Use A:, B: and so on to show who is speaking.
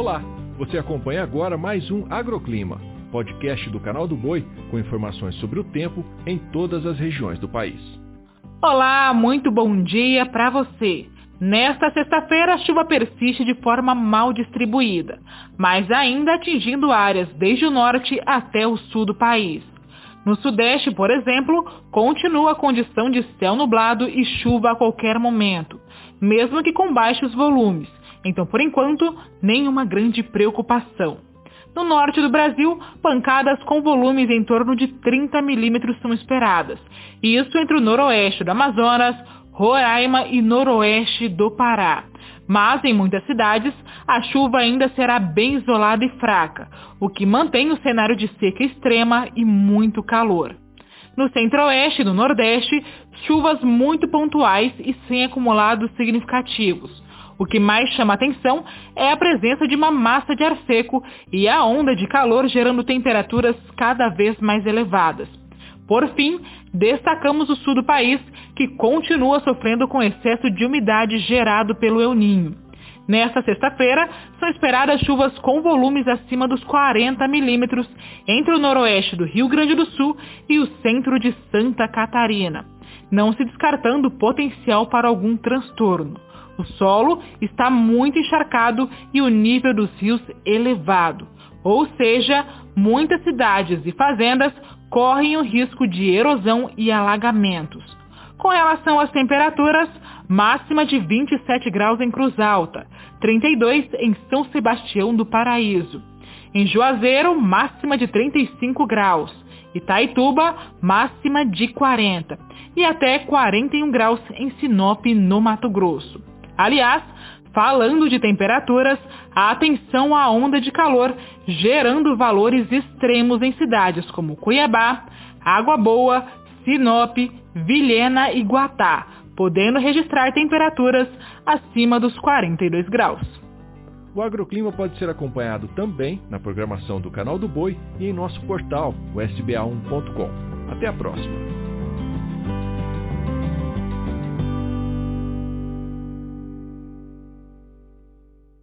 A: Olá, você acompanha agora mais um Agroclima, podcast do canal do Boi com informações sobre o tempo em todas as regiões do país.
B: Olá, muito bom dia para você. Nesta sexta-feira, a chuva persiste de forma mal distribuída, mas ainda atingindo áreas desde o norte até o sul do país. No sudeste, por exemplo, continua a condição de céu nublado e chuva a qualquer momento, mesmo que com baixos volumes, então, por enquanto, nenhuma grande preocupação. No norte do Brasil, pancadas com volumes em torno de 30 milímetros são esperadas. Isso entre o noroeste do Amazonas, Roraima e noroeste do Pará. Mas em muitas cidades, a chuva ainda será bem isolada e fraca, o que mantém o cenário de seca extrema e muito calor. No centro-oeste e no nordeste, chuvas muito pontuais e sem acumulados significativos. O que mais chama atenção é a presença de uma massa de ar seco e a onda de calor gerando temperaturas cada vez mais elevadas. Por fim, destacamos o sul do país, que continua sofrendo com excesso de umidade gerado pelo El Ninho. Nesta sexta-feira, são esperadas chuvas com volumes acima dos 40 milímetros entre o noroeste do Rio Grande do Sul e o centro de Santa Catarina, não se descartando potencial para algum transtorno. O solo está muito encharcado e o nível dos rios elevado, ou seja, muitas cidades e fazendas correm o risco de erosão e alagamentos. Com relação às temperaturas, máxima de 27 graus em Cruz Alta, 32 em São Sebastião do Paraíso. Em Juazeiro, máxima de 35 graus. Itaituba, máxima de 40. E até 41 graus em Sinop, no Mato Grosso. Aliás, falando de temperaturas, atenção à onda de calor, gerando valores extremos em cidades como Cuiabá, Água Boa, Sinop, Vilhena e Guatá, podendo registrar temperaturas acima dos 42 graus.
A: O agroclima pode ser acompanhado também na programação do Canal do Boi e em nosso portal, o sba1.com. Até a próxima!